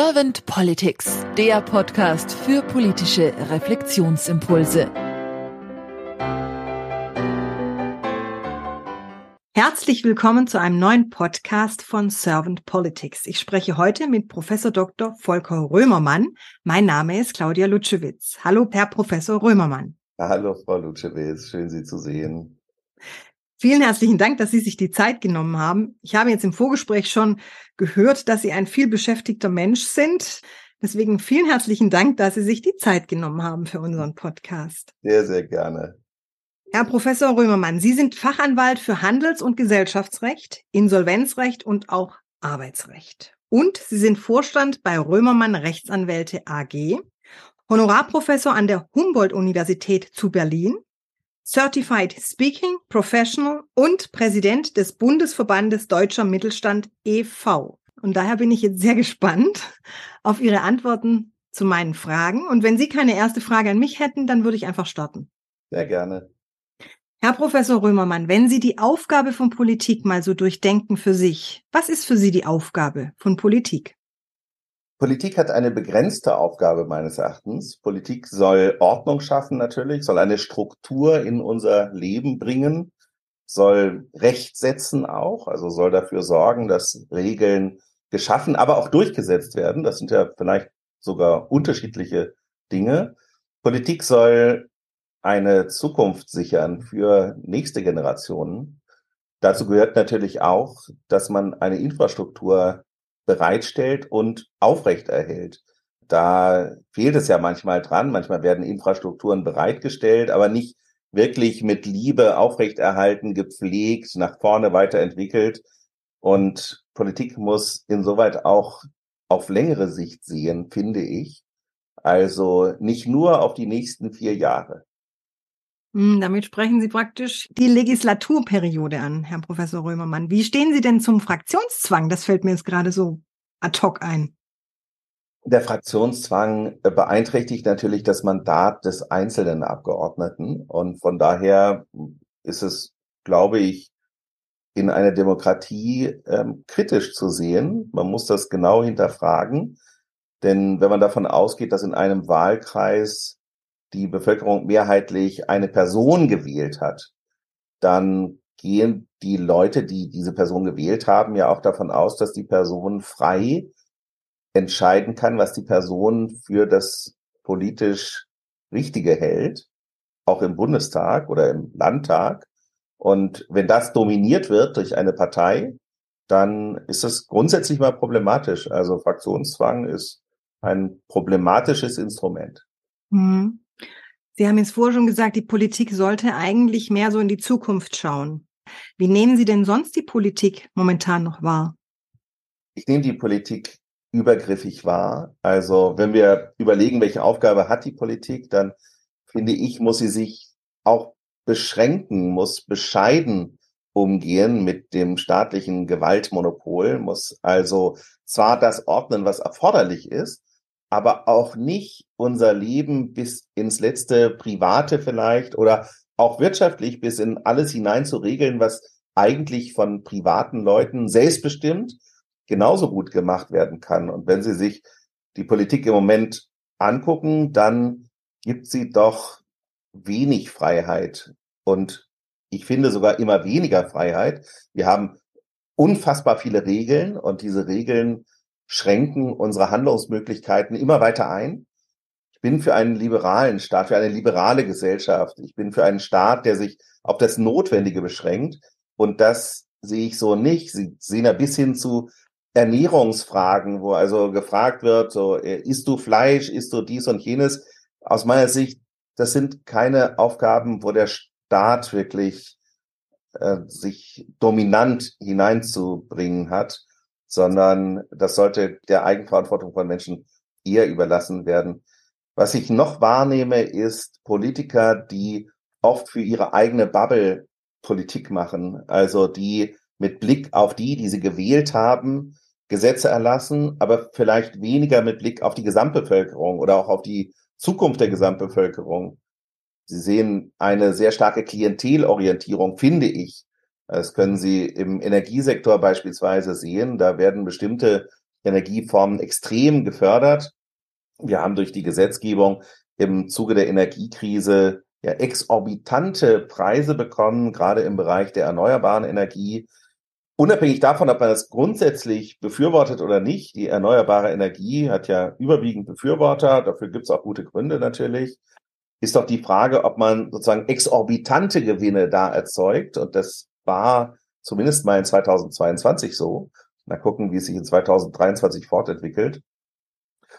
Servant Politics, der Podcast für politische Reflexionsimpulse. Herzlich willkommen zu einem neuen Podcast von Servant Politics. Ich spreche heute mit Professor Dr. Volker Römermann. Mein Name ist Claudia Lutschewitz. Hallo, Herr Professor Römermann. Hallo, Frau Lutschewitz. Schön, Sie zu sehen. Vielen herzlichen Dank, dass Sie sich die Zeit genommen haben. Ich habe jetzt im Vorgespräch schon gehört, dass Sie ein viel beschäftigter Mensch sind. Deswegen vielen herzlichen Dank, dass Sie sich die Zeit genommen haben für unseren Podcast. Sehr, sehr gerne. Herr Professor Römermann, Sie sind Fachanwalt für Handels- und Gesellschaftsrecht, Insolvenzrecht und auch Arbeitsrecht. Und Sie sind Vorstand bei Römermann Rechtsanwälte AG, Honorarprofessor an der Humboldt-Universität zu Berlin, Certified Speaking Professional und Präsident des Bundesverbandes Deutscher Mittelstand e.V. Und daher bin ich jetzt sehr gespannt auf Ihre Antworten zu meinen Fragen. Und wenn Sie keine erste Frage an mich hätten, dann würde ich einfach starten. Sehr gerne. Herr Professor Römermann, wenn Sie die Aufgabe von Politik mal so durchdenken für sich, was ist für Sie die Aufgabe von Politik? Politik hat eine begrenzte Aufgabe meines Erachtens. Politik soll Ordnung schaffen natürlich, soll eine Struktur in unser Leben bringen, soll Recht setzen auch, also soll dafür sorgen, dass Regeln geschaffen, aber auch durchgesetzt werden. Das sind ja vielleicht sogar unterschiedliche Dinge. Politik soll eine Zukunft sichern für nächste Generationen. Dazu gehört natürlich auch, dass man eine Infrastruktur bereitstellt und aufrechterhält. Da fehlt es ja manchmal dran. Manchmal werden Infrastrukturen bereitgestellt, aber nicht wirklich mit Liebe aufrechterhalten, gepflegt, nach vorne weiterentwickelt. Und Politik muss insoweit auch auf längere Sicht sehen, finde ich. Also nicht nur auf die nächsten vier Jahre. Hm, damit sprechen Sie praktisch die Legislaturperiode an, Herr Professor Römermann. Wie stehen Sie denn zum Fraktionszwang? Das fällt mir jetzt gerade so ad hoc ein. Der Fraktionszwang beeinträchtigt natürlich das Mandat des einzelnen Abgeordneten. Und von daher ist es, glaube ich, in einer Demokratie ähm, kritisch zu sehen. Man muss das genau hinterfragen. Denn wenn man davon ausgeht, dass in einem Wahlkreis die Bevölkerung mehrheitlich eine Person gewählt hat, dann gehen die Leute, die diese Person gewählt haben, ja auch davon aus, dass die Person frei entscheiden kann, was die Person für das politisch Richtige hält, auch im Bundestag oder im Landtag. Und wenn das dominiert wird durch eine Partei, dann ist das grundsätzlich mal problematisch. Also Fraktionszwang ist ein problematisches Instrument. Mhm. Sie haben jetzt vorher schon gesagt, die Politik sollte eigentlich mehr so in die Zukunft schauen. Wie nehmen Sie denn sonst die Politik momentan noch wahr? Ich nehme die Politik übergriffig wahr. Also wenn wir überlegen, welche Aufgabe hat die Politik, dann finde ich, muss sie sich auch beschränken, muss bescheiden umgehen mit dem staatlichen Gewaltmonopol, muss also zwar das ordnen, was erforderlich ist, aber auch nicht unser Leben bis ins letzte Private vielleicht oder auch wirtschaftlich bis in alles hinein zu regeln, was eigentlich von privaten Leuten selbstbestimmt genauso gut gemacht werden kann. Und wenn Sie sich die Politik im Moment angucken, dann gibt sie doch wenig Freiheit und ich finde sogar immer weniger Freiheit. Wir haben unfassbar viele Regeln und diese Regeln schränken unsere Handlungsmöglichkeiten immer weiter ein. Ich bin für einen liberalen Staat, für eine liberale Gesellschaft. Ich bin für einen Staat, der sich auf das Notwendige beschränkt. Und das sehe ich so nicht. Sie sehen ja bis hin zu Ernährungsfragen, wo also gefragt wird, so, äh, isst du Fleisch, isst du dies und jenes? Aus meiner Sicht, das sind keine Aufgaben, wo der Staat wirklich äh, sich dominant hineinzubringen hat sondern das sollte der Eigenverantwortung von Menschen eher überlassen werden. Was ich noch wahrnehme, ist Politiker, die oft für ihre eigene Bubble Politik machen, also die mit Blick auf die, die sie gewählt haben, Gesetze erlassen, aber vielleicht weniger mit Blick auf die Gesamtbevölkerung oder auch auf die Zukunft der Gesamtbevölkerung. Sie sehen eine sehr starke Klientelorientierung, finde ich, das können Sie im Energiesektor beispielsweise sehen. Da werden bestimmte Energieformen extrem gefördert. Wir haben durch die Gesetzgebung im Zuge der Energiekrise ja exorbitante Preise bekommen, gerade im Bereich der erneuerbaren Energie. Unabhängig davon, ob man das grundsätzlich befürwortet oder nicht, die erneuerbare Energie hat ja überwiegend Befürworter, dafür gibt es auch gute Gründe natürlich, ist doch die Frage, ob man sozusagen exorbitante Gewinne da erzeugt. Und das war zumindest mal in 2022 so. Mal gucken, wie es sich in 2023 fortentwickelt.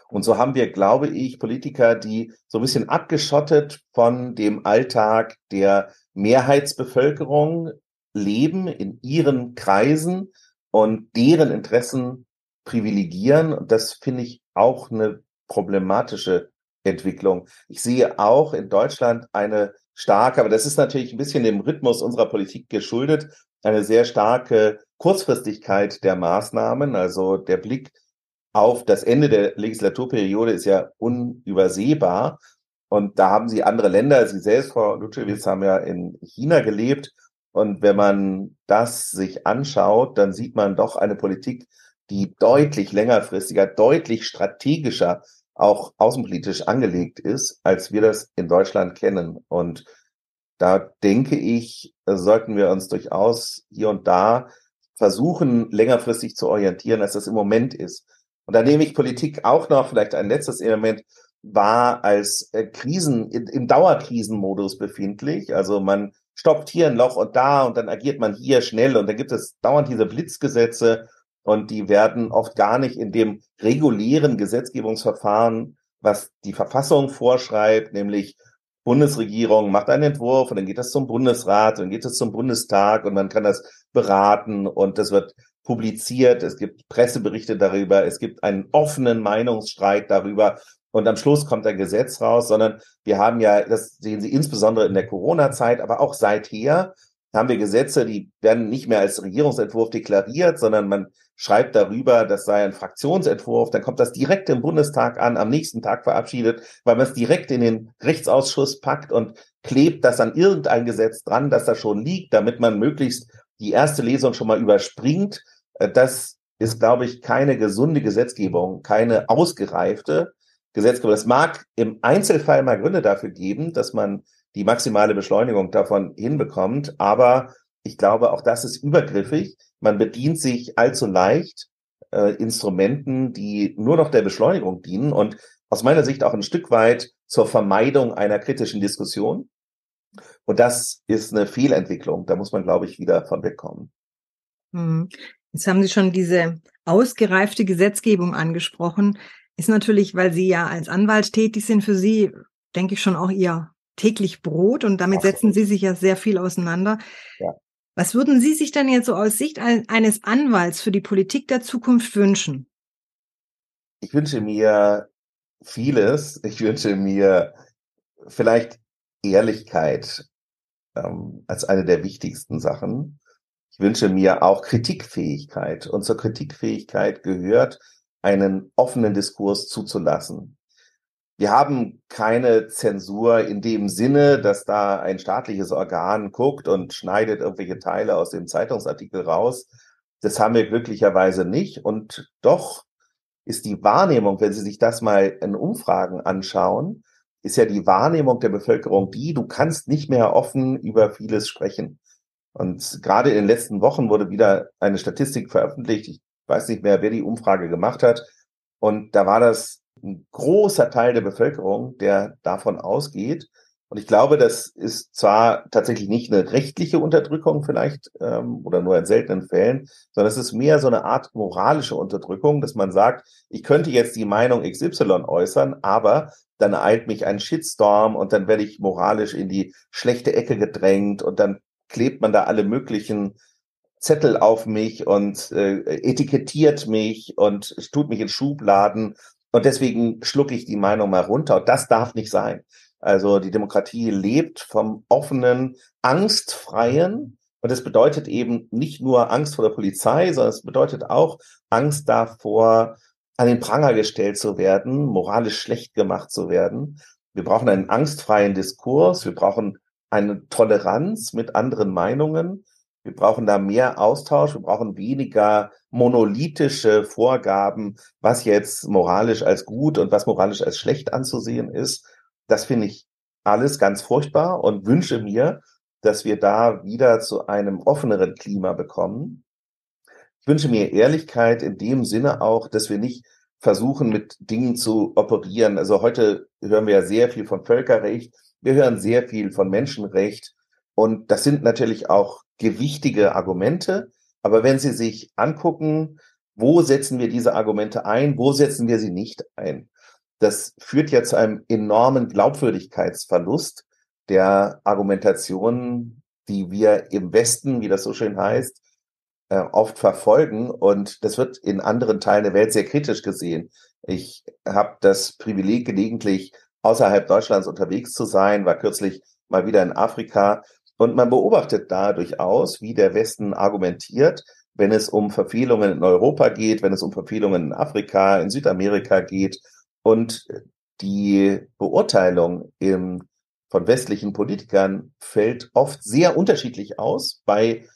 Und so haben wir, glaube ich, Politiker, die so ein bisschen abgeschottet von dem Alltag der Mehrheitsbevölkerung leben in ihren Kreisen und deren Interessen privilegieren. Und das finde ich auch eine problematische Entwicklung. Ich sehe auch in Deutschland eine starke, aber das ist natürlich ein bisschen dem Rhythmus unserer Politik geschuldet, eine sehr starke Kurzfristigkeit der Maßnahmen. Also der Blick auf das Ende der Legislaturperiode ist ja unübersehbar. Und da haben Sie andere Länder, Sie selbst, Frau Lutschewitz, haben ja in China gelebt. Und wenn man das sich anschaut, dann sieht man doch eine Politik, die deutlich längerfristiger, deutlich strategischer auch außenpolitisch angelegt ist, als wir das in Deutschland kennen. Und da denke ich, sollten wir uns durchaus hier und da versuchen, längerfristig zu orientieren, als das im Moment ist. Und da nehme ich Politik auch noch, vielleicht ein letztes Element, war als äh, Krisen, im Dauerkrisenmodus befindlich. Also man stoppt hier ein Loch und da und dann agiert man hier schnell und dann gibt es dauernd diese Blitzgesetze und die werden oft gar nicht in dem regulären Gesetzgebungsverfahren, was die Verfassung vorschreibt, nämlich Bundesregierung macht einen Entwurf und dann geht das zum Bundesrat und dann geht es zum Bundestag und man kann das beraten und das wird publiziert, es gibt Presseberichte darüber, es gibt einen offenen Meinungsstreit darüber und am Schluss kommt ein Gesetz raus, sondern wir haben ja, das sehen Sie insbesondere in der Corona-Zeit, aber auch seither haben wir Gesetze, die werden nicht mehr als Regierungsentwurf deklariert, sondern man schreibt darüber, das sei ein Fraktionsentwurf, dann kommt das direkt im Bundestag an, am nächsten Tag verabschiedet, weil man es direkt in den Rechtsausschuss packt und klebt das an irgendein Gesetz dran, das da schon liegt, damit man möglichst die erste Lesung schon mal überspringt äh, das ist, glaube ich, keine gesunde Gesetzgebung, keine ausgereifte Gesetzgebung. Es mag im Einzelfall mal Gründe dafür geben, dass man die maximale Beschleunigung davon hinbekommt, aber ich glaube, auch das ist übergriffig. Man bedient sich allzu leicht äh, Instrumenten, die nur noch der Beschleunigung dienen und aus meiner Sicht auch ein Stück weit zur Vermeidung einer kritischen Diskussion. Und das ist eine Fehlentwicklung. Da muss man, glaube ich, wieder von wegkommen. Hm. Jetzt haben Sie schon diese ausgereifte Gesetzgebung angesprochen. Ist natürlich, weil Sie ja als Anwalt tätig sind, für Sie, denke ich, schon auch Ihr täglich Brot und damit Absolut. setzen Sie sich ja sehr viel auseinander. Ja. Was würden Sie sich denn jetzt so aus Sicht eines Anwalts für die Politik der Zukunft wünschen? Ich wünsche mir vieles. Ich wünsche mir vielleicht Ehrlichkeit ähm, als eine der wichtigsten Sachen. Ich wünsche mir auch Kritikfähigkeit. Und zur Kritikfähigkeit gehört, einen offenen Diskurs zuzulassen. Wir haben keine Zensur in dem Sinne, dass da ein staatliches Organ guckt und schneidet irgendwelche Teile aus dem Zeitungsartikel raus. Das haben wir glücklicherweise nicht. Und doch ist die Wahrnehmung, wenn Sie sich das mal in Umfragen anschauen, ist ja die Wahrnehmung der Bevölkerung die, du kannst nicht mehr offen über vieles sprechen. Und gerade in den letzten Wochen wurde wieder eine Statistik veröffentlicht. Ich weiß nicht mehr, wer die Umfrage gemacht hat. Und da war das ein großer Teil der Bevölkerung, der davon ausgeht. Und ich glaube, das ist zwar tatsächlich nicht eine rechtliche Unterdrückung vielleicht ähm, oder nur in seltenen Fällen, sondern es ist mehr so eine Art moralische Unterdrückung, dass man sagt, ich könnte jetzt die Meinung XY äußern, aber dann eilt mich ein Shitstorm und dann werde ich moralisch in die schlechte Ecke gedrängt und dann klebt man da alle möglichen Zettel auf mich und äh, etikettiert mich und tut mich in Schubladen. Und deswegen schlucke ich die Meinung mal runter. Und das darf nicht sein. Also die Demokratie lebt vom offenen, angstfreien. Und das bedeutet eben nicht nur Angst vor der Polizei, sondern es bedeutet auch Angst davor, an den Pranger gestellt zu werden, moralisch schlecht gemacht zu werden. Wir brauchen einen angstfreien Diskurs. Wir brauchen eine Toleranz mit anderen Meinungen. Wir brauchen da mehr Austausch, wir brauchen weniger monolithische Vorgaben, was jetzt moralisch als gut und was moralisch als schlecht anzusehen ist. Das finde ich alles ganz furchtbar und wünsche mir, dass wir da wieder zu einem offeneren Klima bekommen. Ich wünsche mir Ehrlichkeit in dem Sinne auch, dass wir nicht versuchen, mit Dingen zu operieren. Also heute hören wir ja sehr viel von Völkerrecht, wir hören sehr viel von Menschenrecht und das sind natürlich auch gewichtige Argumente. Aber wenn Sie sich angucken, wo setzen wir diese Argumente ein, wo setzen wir sie nicht ein? Das führt ja zu einem enormen Glaubwürdigkeitsverlust der Argumentationen, die wir im Westen, wie das so schön heißt, äh, oft verfolgen. Und das wird in anderen Teilen der Welt sehr kritisch gesehen. Ich habe das Privileg, gelegentlich außerhalb Deutschlands unterwegs zu sein, war kürzlich mal wieder in Afrika. Und man beobachtet da durchaus, wie der Westen argumentiert, wenn es um Verfehlungen in Europa geht, wenn es um Verfehlungen in Afrika, in Südamerika geht. Und die Beurteilung im, von westlichen Politikern fällt oft sehr unterschiedlich aus bei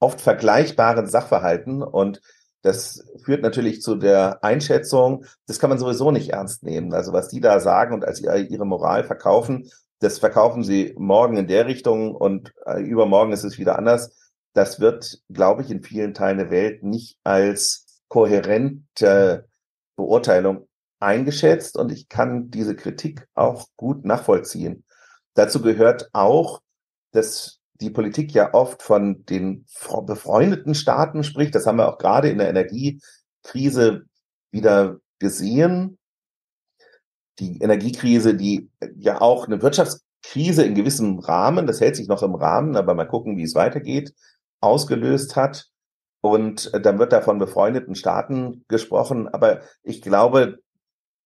oft vergleichbaren Sachverhalten. Und das führt natürlich zu der Einschätzung, das kann man sowieso nicht ernst nehmen. Also was die da sagen und als ihre Moral verkaufen, das verkaufen sie morgen in der Richtung und äh, übermorgen ist es wieder anders. Das wird, glaube ich, in vielen Teilen der Welt nicht als kohärente Beurteilung eingeschätzt und ich kann diese Kritik auch gut nachvollziehen. Dazu gehört auch, dass die Politik ja oft von den befreundeten Staaten spricht. Das haben wir auch gerade in der Energiekrise wieder gesehen. Die Energiekrise, die ja auch eine Wirtschaftskrise in gewissem Rahmen, das hält sich noch im Rahmen, aber mal gucken, wie es weitergeht, ausgelöst hat. Und dann wird da von befreundeten Staaten gesprochen. Aber ich glaube,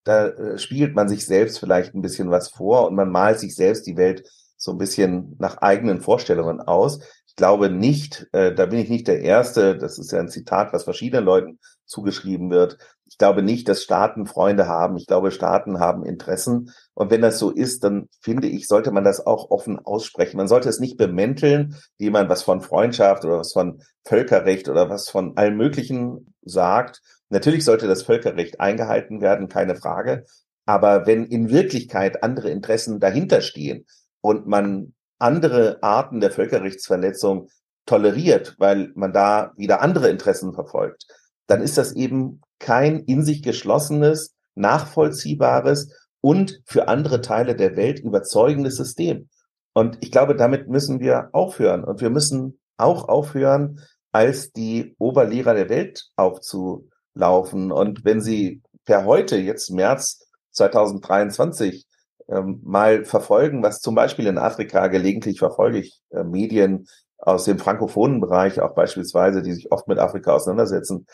da äh, spielt man sich selbst vielleicht ein bisschen was vor und man malt sich selbst die Welt so ein bisschen nach eigenen Vorstellungen aus. Ich glaube nicht, äh, da bin ich nicht der Erste, das ist ja ein Zitat, was verschiedenen Leuten zugeschrieben wird. Ich glaube nicht, dass Staaten Freunde haben. Ich glaube, Staaten haben Interessen. Und wenn das so ist, dann finde ich, sollte man das auch offen aussprechen. Man sollte es nicht bemänteln, wie man was von Freundschaft oder was von Völkerrecht oder was von allem Möglichen sagt. Natürlich sollte das Völkerrecht eingehalten werden, keine Frage. Aber wenn in Wirklichkeit andere Interessen dahinter stehen, und man andere Arten der Völkerrechtsverletzung toleriert, weil man da wieder andere Interessen verfolgt, dann ist das eben kein in sich geschlossenes, nachvollziehbares und für andere Teile der Welt überzeugendes System. Und ich glaube, damit müssen wir aufhören. Und wir müssen auch aufhören, als die Oberlehrer der Welt aufzulaufen. Und wenn Sie per heute, jetzt März 2023, ähm, mal verfolgen, was zum Beispiel in Afrika gelegentlich verfolge ich äh, Medien aus dem frankophonen Bereich auch beispielsweise, die sich oft mit Afrika auseinandersetzen,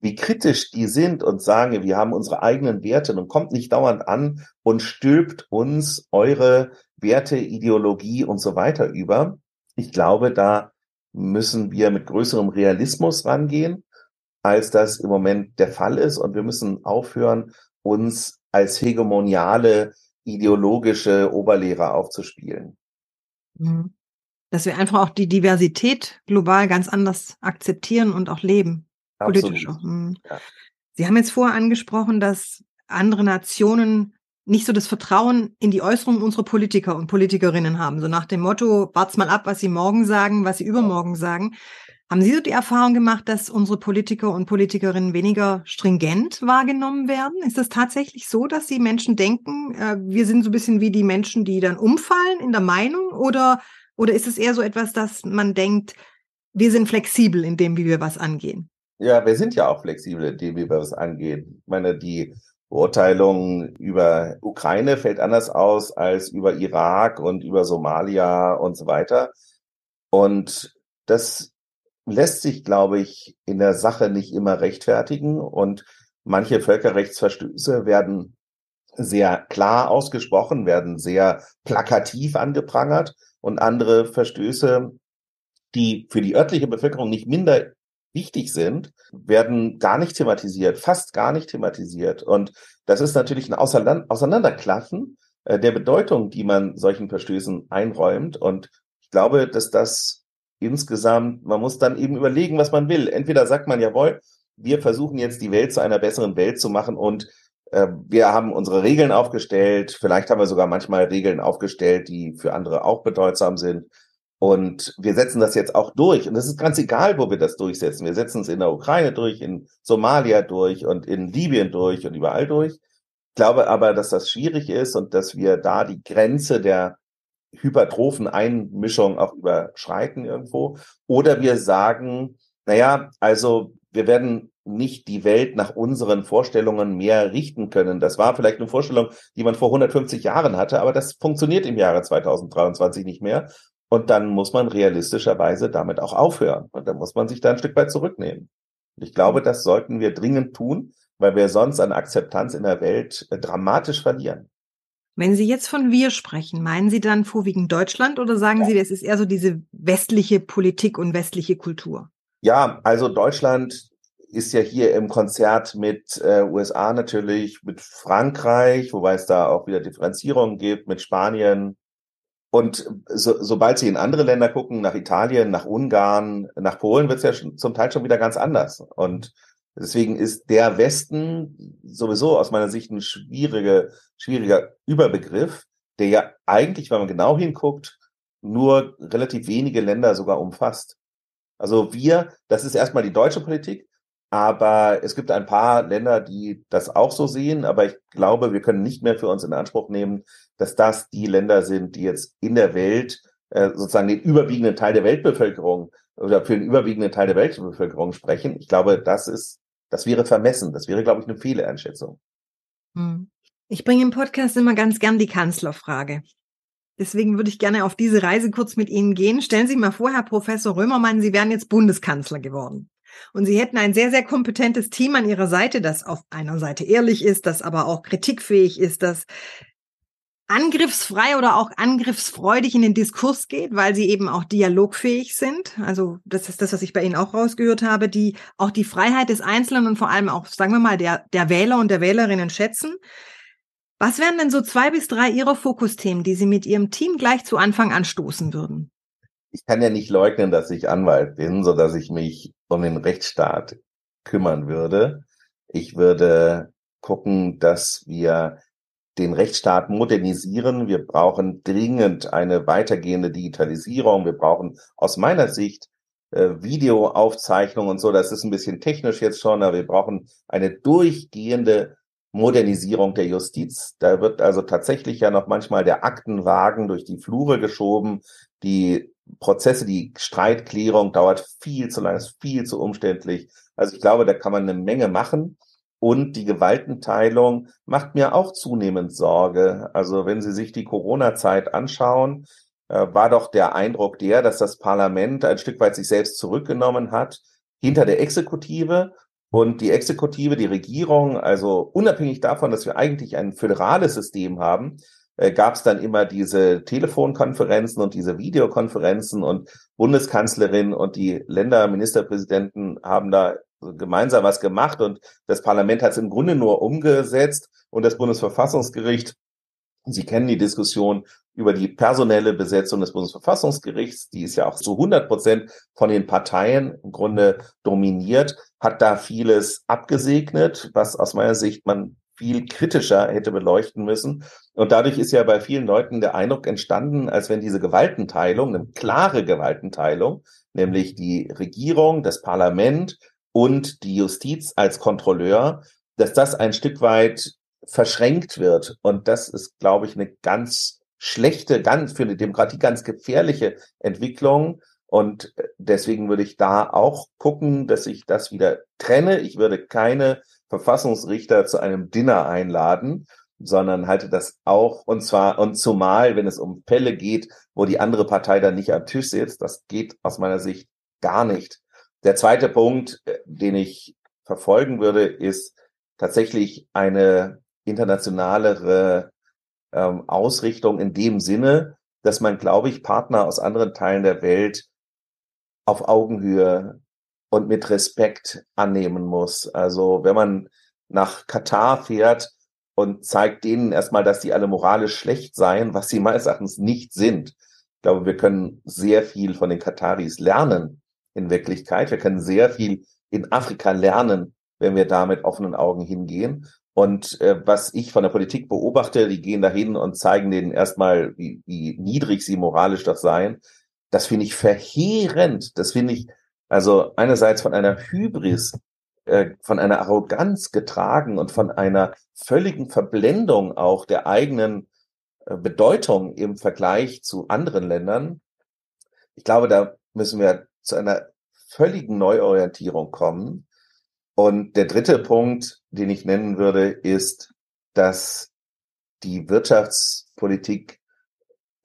wie kritisch die sind und sagen, wir haben unsere eigenen Werte und kommt nicht dauernd an und stülpt uns eure Werte, Ideologie und so weiter über. Ich glaube, da müssen wir mit größerem Realismus rangehen, als das im Moment der Fall ist. Und wir müssen aufhören, uns als hegemoniale ideologische Oberlehrer aufzuspielen. Mhm. Dass wir einfach auch die Diversität global ganz anders akzeptieren und auch leben. Politisch. Mhm. Ja. Sie haben jetzt vorher angesprochen, dass andere Nationen nicht so das Vertrauen in die Äußerungen unserer Politiker und Politikerinnen haben. So nach dem Motto, wart's mal ab, was sie morgen sagen, was sie übermorgen sagen. Haben Sie so die Erfahrung gemacht, dass unsere Politiker und Politikerinnen weniger stringent wahrgenommen werden? Ist das tatsächlich so, dass die Menschen denken, äh, wir sind so ein bisschen wie die Menschen, die dann umfallen in der Meinung? Oder, oder ist es eher so etwas, dass man denkt, wir sind flexibel in dem, wie wir was angehen? Ja, wir sind ja auch flexibel in dem, wie wir was angehen. Ich meine, die Beurteilung über Ukraine fällt anders aus als über Irak und über Somalia und so weiter. Und das lässt sich, glaube ich, in der Sache nicht immer rechtfertigen und manche Völkerrechtsverstöße werden sehr klar ausgesprochen, werden sehr plakativ angeprangert und andere Verstöße, die für die örtliche Bevölkerung nicht minder wichtig sind, werden gar nicht thematisiert, fast gar nicht thematisiert. Und das ist natürlich ein Auseinanderklaffen äh, der Bedeutung, die man solchen Verstößen einräumt. Und ich glaube, dass das insgesamt, man muss dann eben überlegen, was man will. Entweder sagt man, jawohl, wir versuchen jetzt die Welt zu einer besseren Welt zu machen und äh, wir haben unsere Regeln aufgestellt. Vielleicht haben wir sogar manchmal Regeln aufgestellt, die für andere auch bedeutsam sind. Und wir setzen das jetzt auch durch. Und es ist ganz egal, wo wir das durchsetzen. Wir setzen es in der Ukraine durch, in Somalia durch und in Libyen durch und überall durch. Ich glaube aber, dass das schwierig ist und dass wir da die Grenze der hypertrophen Einmischung auch überschreiten irgendwo. Oder wir sagen, naja, also wir werden nicht die Welt nach unseren Vorstellungen mehr richten können. Das war vielleicht eine Vorstellung, die man vor 150 Jahren hatte, aber das funktioniert im Jahre 2023 nicht mehr. Und dann muss man realistischerweise damit auch aufhören. Und dann muss man sich da ein Stück weit zurücknehmen. Ich glaube, das sollten wir dringend tun, weil wir sonst an Akzeptanz in der Welt äh, dramatisch verlieren. Wenn Sie jetzt von wir sprechen, meinen Sie dann vorwiegend Deutschland oder sagen ja. Sie, das ist eher so diese westliche Politik und westliche Kultur? Ja, also Deutschland ist ja hier im Konzert mit äh, USA natürlich, mit Frankreich, wobei es da auch wieder Differenzierungen gibt, mit Spanien. Und so, sobald Sie in andere Länder gucken, nach Italien, nach Ungarn, nach Polen, wird es ja zum Teil schon wieder ganz anders. Und Deswegen ist der Westen sowieso aus meiner Sicht ein schwierige, schwieriger Überbegriff, der ja eigentlich, wenn man genau hinguckt, nur relativ wenige Länder sogar umfasst. Also wir, das ist erstmal die deutsche Politik, aber es gibt ein paar Länder, die das auch so sehen. Aber ich glaube, wir können nicht mehr für uns in Anspruch nehmen, dass das die Länder sind, die jetzt in der Welt äh, sozusagen den überwiegenden Teil der Weltbevölkerung oder für den überwiegenden Teil der Weltbevölkerung sprechen. Ich glaube, das ist, das wäre vermessen. Das wäre, glaube ich, eine Fehleinschätzung. Hm. Ich bringe im Podcast immer ganz gern die Kanzlerfrage. Deswegen würde ich gerne auf diese Reise kurz mit Ihnen gehen. Stellen Sie mal vor, Herr Professor Römermann, Sie wären jetzt Bundeskanzler geworden. Und Sie hätten ein sehr, sehr kompetentes Team an Ihrer Seite, das auf einer Seite ehrlich ist, das aber auch kritikfähig ist, das angriffsfrei oder auch angriffsfreudig in den Diskurs geht, weil sie eben auch dialogfähig sind. Also das ist das, was ich bei Ihnen auch rausgehört habe, die auch die Freiheit des Einzelnen und vor allem auch, sagen wir mal, der, der Wähler und der Wählerinnen schätzen. Was wären denn so zwei bis drei Ihrer Fokusthemen, die Sie mit Ihrem Team gleich zu Anfang anstoßen würden? Ich kann ja nicht leugnen, dass ich Anwalt bin, so dass ich mich um den Rechtsstaat kümmern würde. Ich würde gucken, dass wir den Rechtsstaat modernisieren. Wir brauchen dringend eine weitergehende Digitalisierung. Wir brauchen aus meiner Sicht äh, Videoaufzeichnung und so. Das ist ein bisschen technisch jetzt schon, aber wir brauchen eine durchgehende Modernisierung der Justiz. Da wird also tatsächlich ja noch manchmal der Aktenwagen durch die Flure geschoben. Die Prozesse, die Streitklärung dauert viel zu lang, ist viel zu umständlich. Also ich glaube, da kann man eine Menge machen. Und die Gewaltenteilung macht mir auch zunehmend Sorge. Also wenn Sie sich die Corona-Zeit anschauen, äh, war doch der Eindruck der, dass das Parlament ein Stück weit sich selbst zurückgenommen hat hinter der Exekutive und die Exekutive, die Regierung, also unabhängig davon, dass wir eigentlich ein föderales System haben, äh, gab es dann immer diese Telefonkonferenzen und diese Videokonferenzen und Bundeskanzlerin und die Länderministerpräsidenten haben da gemeinsam was gemacht und das Parlament hat es im Grunde nur umgesetzt und das Bundesverfassungsgericht, Sie kennen die Diskussion über die personelle Besetzung des Bundesverfassungsgerichts, die ist ja auch zu 100 Prozent von den Parteien im Grunde dominiert, hat da vieles abgesegnet, was aus meiner Sicht man viel kritischer hätte beleuchten müssen. Und dadurch ist ja bei vielen Leuten der Eindruck entstanden, als wenn diese Gewaltenteilung, eine klare Gewaltenteilung, nämlich die Regierung, das Parlament und die Justiz als Kontrolleur, dass das ein Stück weit verschränkt wird. Und das ist, glaube ich, eine ganz schlechte, ganz für eine Demokratie ganz gefährliche Entwicklung. Und deswegen würde ich da auch gucken, dass ich das wieder trenne. Ich würde keine Verfassungsrichter zu einem Dinner einladen, sondern halte das auch, und zwar, und zumal, wenn es um Fälle geht, wo die andere Partei dann nicht am Tisch sitzt, das geht aus meiner Sicht gar nicht. Der zweite Punkt, äh, den ich verfolgen würde, ist tatsächlich eine internationalere ähm, Ausrichtung in dem Sinne, dass man, glaube ich, Partner aus anderen Teilen der Welt auf Augenhöhe und mit Respekt annehmen muss. Also wenn man nach Katar fährt und zeigt denen erstmal, dass die alle moralisch schlecht seien, was sie meines Erachtens nicht sind. Ich glaube, wir können sehr viel von den Kataris lernen in Wirklichkeit. Wir können sehr viel in Afrika lernen, wenn wir da mit offenen Augen hingehen. Und äh, was ich von der Politik beobachte, die gehen dahin und zeigen denen erstmal, wie, wie niedrig sie moralisch doch seien. Das finde ich verheerend. Das finde ich also einerseits von einer Hybris, äh, von einer Arroganz getragen und von einer völligen Verblendung auch der eigenen äh, Bedeutung im Vergleich zu anderen Ländern. Ich glaube, da müssen wir zu einer völligen Neuorientierung kommen. Und der dritte Punkt, den ich nennen würde, ist, dass die Wirtschaftspolitik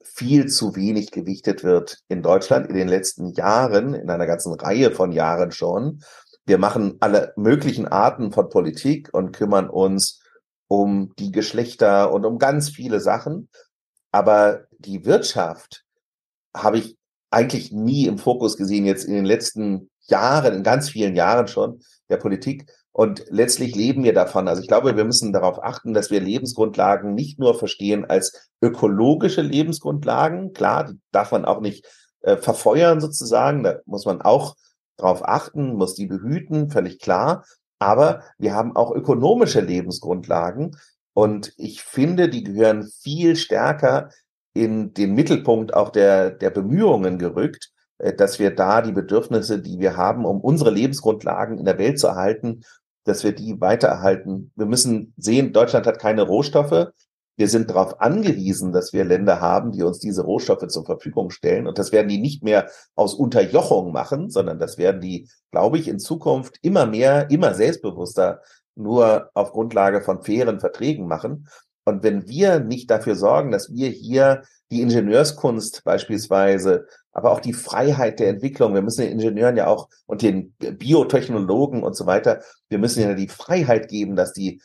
viel zu wenig gewichtet wird in Deutschland in den letzten Jahren, in einer ganzen Reihe von Jahren schon. Wir machen alle möglichen Arten von Politik und kümmern uns um die Geschlechter und um ganz viele Sachen. Aber die Wirtschaft habe ich eigentlich nie im Fokus gesehen, jetzt in den letzten Jahren, in ganz vielen Jahren schon der Politik. Und letztlich leben wir davon. Also ich glaube, wir müssen darauf achten, dass wir Lebensgrundlagen nicht nur verstehen als ökologische Lebensgrundlagen. Klar, die darf man auch nicht äh, verfeuern sozusagen. Da muss man auch darauf achten, muss die behüten, völlig klar. Aber wir haben auch ökonomische Lebensgrundlagen. Und ich finde, die gehören viel stärker in den Mittelpunkt auch der, der Bemühungen gerückt, dass wir da die Bedürfnisse, die wir haben, um unsere Lebensgrundlagen in der Welt zu erhalten, dass wir die weitererhalten. Wir müssen sehen, Deutschland hat keine Rohstoffe. Wir sind darauf angewiesen, dass wir Länder haben, die uns diese Rohstoffe zur Verfügung stellen. Und das werden die nicht mehr aus Unterjochung machen, sondern das werden die, glaube ich, in Zukunft immer mehr, immer selbstbewusster nur auf Grundlage von fairen Verträgen machen. Und wenn wir nicht dafür sorgen, dass wir hier die Ingenieurskunst beispielsweise, aber auch die Freiheit der Entwicklung, wir müssen den Ingenieuren ja auch und den Biotechnologen und so weiter, wir müssen ja die Freiheit geben, dass die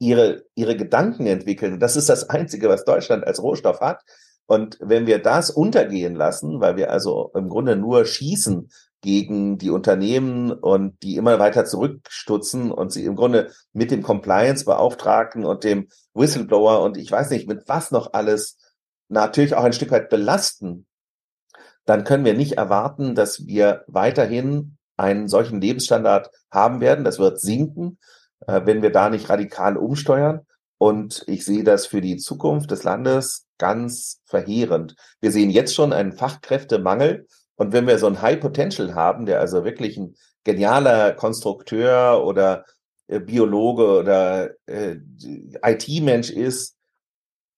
ihre, ihre Gedanken entwickeln. Und das ist das Einzige, was Deutschland als Rohstoff hat. Und wenn wir das untergehen lassen, weil wir also im Grunde nur schießen gegen die Unternehmen und die immer weiter zurückstutzen und sie im Grunde mit dem Compliance-Beauftragten und dem Whistleblower und ich weiß nicht, mit was noch alles natürlich auch ein Stück weit belasten, dann können wir nicht erwarten, dass wir weiterhin einen solchen Lebensstandard haben werden. Das wird sinken, äh, wenn wir da nicht radikal umsteuern. Und ich sehe das für die Zukunft des Landes ganz verheerend. Wir sehen jetzt schon einen Fachkräftemangel. Und wenn wir so ein High Potential haben, der also wirklich ein genialer Konstrukteur oder äh, Biologe oder äh, IT-Mensch ist,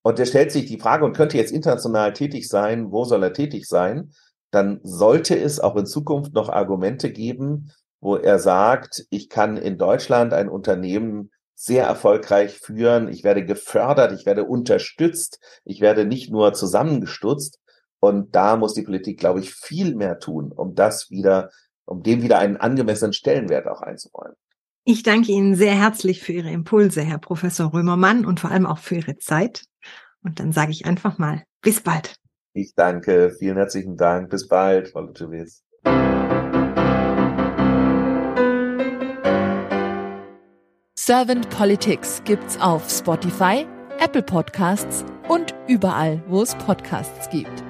und der stellt sich die Frage und könnte jetzt international tätig sein, wo soll er tätig sein, dann sollte es auch in Zukunft noch Argumente geben, wo er sagt, ich kann in Deutschland ein Unternehmen sehr erfolgreich führen, ich werde gefördert, ich werde unterstützt, ich werde nicht nur zusammengestutzt. Und da muss die Politik, glaube ich, viel mehr tun, um das wieder, um dem wieder einen angemessenen Stellenwert auch einzuräumen. Ich danke Ihnen sehr herzlich für Ihre Impulse, Herr Professor Römermann, und vor allem auch für Ihre Zeit. Und dann sage ich einfach mal, bis bald. Ich danke, vielen herzlichen Dank. Bis bald, Frau Lutschewitz. Servant Politics gibt's auf Spotify, Apple Podcasts und überall, wo es Podcasts gibt.